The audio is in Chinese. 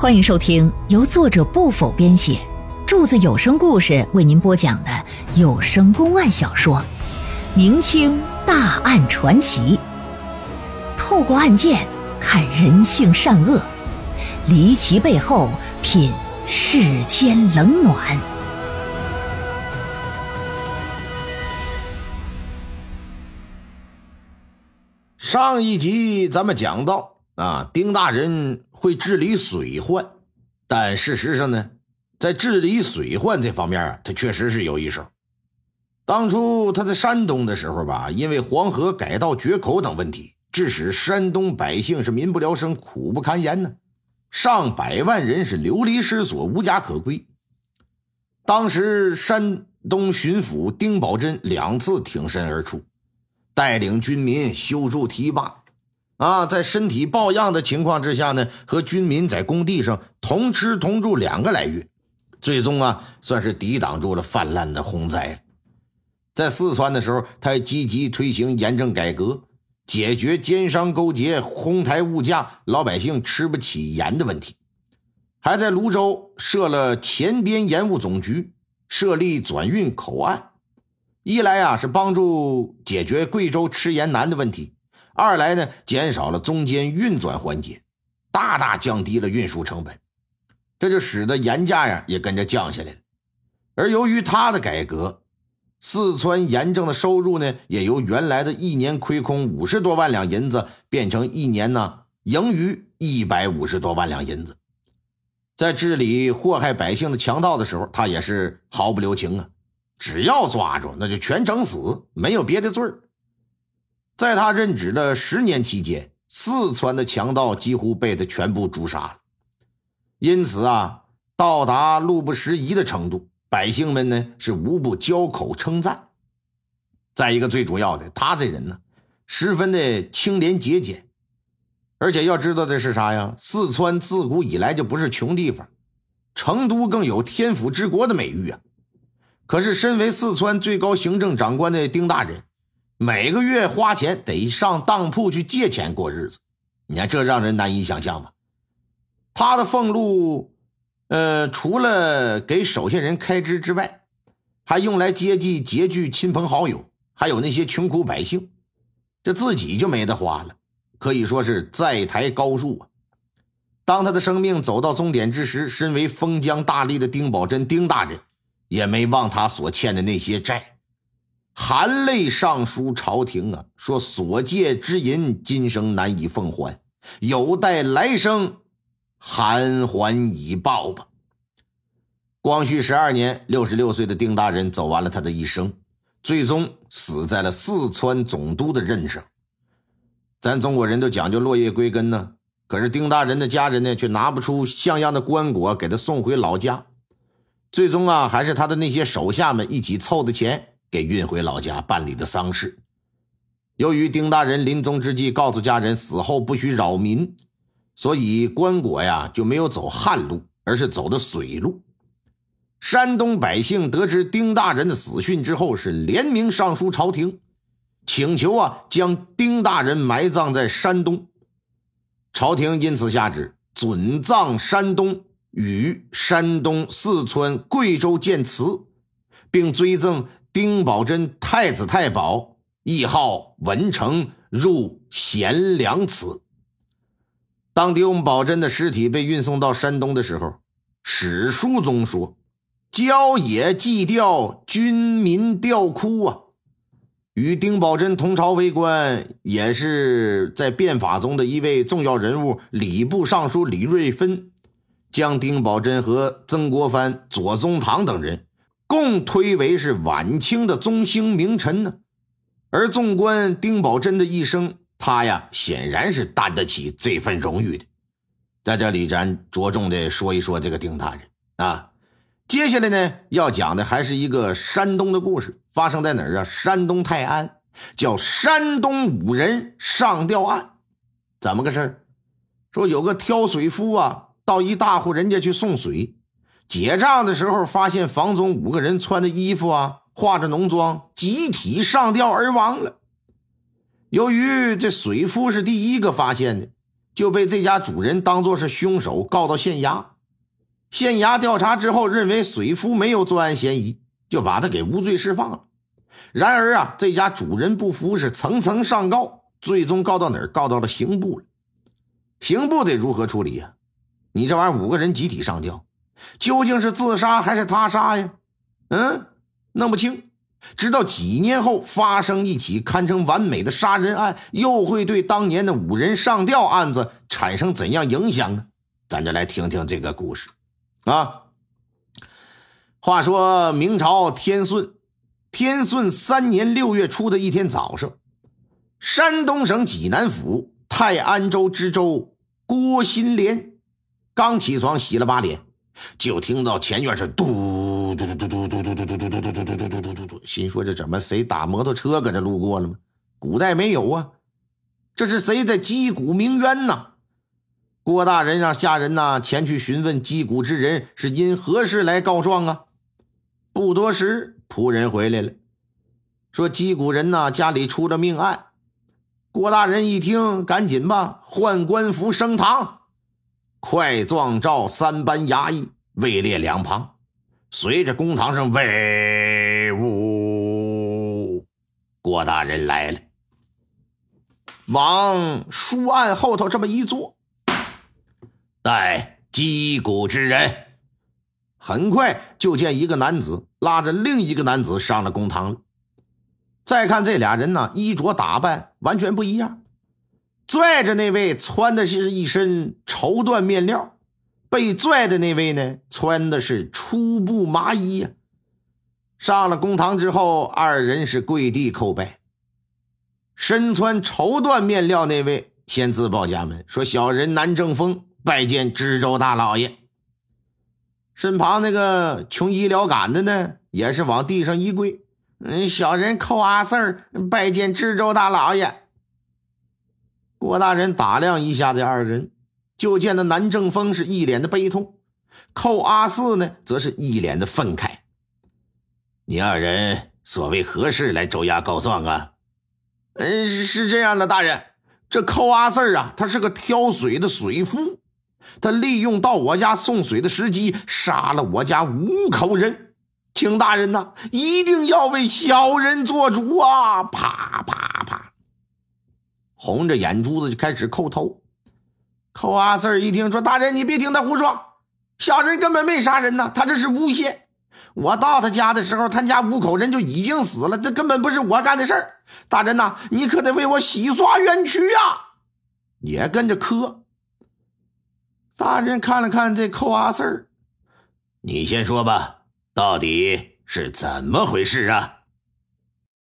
欢迎收听由作者不否编写，柱子有声故事为您播讲的有声公案小说《明清大案传奇》，透过案件看人性善恶，离奇背后品世间冷暖。上一集咱们讲到啊，丁大人会治理水患，但事实上呢，在治理水患这方面啊，他确实是有一手。当初他在山东的时候吧，因为黄河改道决口等问题，致使山东百姓是民不聊生、苦不堪言呢，上百万人是流离失所、无家可归。当时山东巡抚丁宝桢两次挺身而出。带领军民修筑堤坝，啊，在身体抱恙的情况之下呢，和军民在工地上同吃同住两个来月，最终啊，算是抵挡住了泛滥的洪灾。在四川的时候，他积极推行盐政改革，解决奸商勾结、哄抬物价、老百姓吃不起盐的问题，还在泸州设了前边盐务总局，设立转运口岸。一来啊是帮助解决贵州吃盐难的问题，二来呢减少了中间运转环节，大大降低了运输成本，这就使得盐价呀也跟着降下来了。而由于他的改革，四川盐政的收入呢也由原来的一年亏空五十多万两银子，变成一年呢盈余一百五十多万两银子。在治理祸害百姓的强盗的时候，他也是毫不留情啊。只要抓住，那就全整死，没有别的罪儿。在他任职的十年期间，四川的强盗几乎被他全部诛杀了。因此啊，到达路不拾遗的程度，百姓们呢是无不交口称赞。再一个最主要的，他这人呢，十分的清廉节俭，而且要知道的是啥呀？四川自古以来就不是穷地方，成都更有天府之国的美誉啊。可是，身为四川最高行政长官的丁大人，每个月花钱得上当铺去借钱过日子，你看这让人难以想象吧？他的俸禄，呃，除了给手下人开支之外，还用来接济拮据亲朋好友，还有那些穷苦百姓，这自己就没得花了，可以说是在台高树啊！当他的生命走到终点之时，身为封疆大吏的丁宝桢，丁大人。也没忘他所欠的那些债，含泪上书朝廷啊，说所借之银今生难以奉还，有待来生含还以报吧。光绪十二年，六十六岁的丁大人走完了他的一生，最终死在了四川总督的任上。咱中国人都讲究落叶归根呢，可是丁大人的家人呢，却拿不出像样的棺椁给他送回老家。最终啊，还是他的那些手下们一起凑的钱给运回老家办理的丧事。由于丁大人临终之际告诉家人死后不许扰民，所以棺椁呀就没有走旱路，而是走的水路。山东百姓得知丁大人的死讯之后，是联名上书朝廷，请求啊将丁大人埋葬在山东。朝廷因此下旨准葬山东。与山东、四川、贵州建祠，并追赠丁宝桢太子太保，谥号文成，入贤良祠。当丁宝桢的尸体被运送到山东的时候，史书中说：“郊野祭吊，军民吊哭啊！”与丁宝桢同朝为官，也是在变法中的一位重要人物，礼部尚书李瑞芬。将丁宝桢和曾国藩、左宗棠等人共推为是晚清的中兴名臣呢。而纵观丁宝桢的一生，他呀显然是担得起这份荣誉的。在这里，咱着重的说一说这个丁大人啊。接下来呢，要讲的还是一个山东的故事，发生在哪儿啊？山东泰安，叫山东五人上吊案。怎么个事儿？说有个挑水夫啊。到一大户人家去送水，结账的时候发现房中五个人穿的衣服啊，化着浓妆，集体上吊而亡了。由于这水夫是第一个发现的，就被这家主人当作是凶手告到县衙。县衙调查之后，认为水夫没有作案嫌疑，就把他给无罪释放了。然而啊，这家主人不服，是层层上告，最终告到哪儿？告到了刑部了。刑部得如何处理呀？你这玩意儿五个人集体上吊，究竟是自杀还是他杀呀？嗯，弄不清。直到几年后发生一起堪称完美的杀人案，又会对当年的五人上吊案子产生怎样影响呢？咱就来听听这个故事啊。话说明朝天顺，天顺三年六月初的一天早上，山东省济南府泰安州知州郭新莲刚起床洗了把脸，就听到前院是嘟嘟嘟嘟嘟嘟嘟嘟嘟嘟嘟嘟嘟嘟嘟嘟嘟嘟，心说这怎么谁打摩托车搁这路过了吗？古代没有啊，这是谁在击鼓鸣冤呐？郭大人让下人呐前去询问击鼓之人是因何事来告状啊？不多时，仆人回来了，说击鼓人呐家里出了命案。郭大人一听，赶紧吧，换官服升堂，快状照三班衙役位列两旁，随着公堂上威武，郭大人来了，往书案后头这么一坐。待击鼓之人，很快就见一个男子拉着另一个男子上了公堂了。再看这俩人呢，衣着打扮完全不一样。拽着那位穿的是一身绸缎面料，被拽的那位呢，穿的是粗布麻衣呀。上了公堂之后，二人是跪地叩拜。身穿绸缎面料那位先自报家门，说：“小人南正风。”拜见知州大老爷。身旁那个穷医疗杆的呢，也是往地上一跪。嗯，小人寇阿四拜见知州大老爷。郭大人打量一下这二人，就见那南正风是一脸的悲痛，寇阿四呢，则是一脸的愤慨。你二人所谓何事来州衙告状啊？嗯，是这样的，大人，这寇阿四啊，他是个挑水的水夫。他利用到我家送水的时机，杀了我家五口人，请大人呐，一定要为小人做主啊！啪啪，红着眼珠子就开始叩头。寇阿四一听说，大人你别听他胡说，小人根本没杀人呐，他这是诬陷。我到他家的时候，他家五口人就已经死了，这根本不是我干的事儿。大人呐，你可得为我洗刷冤屈呀！也跟着磕。大人看了看这寇阿四，你先说吧，到底是怎么回事啊？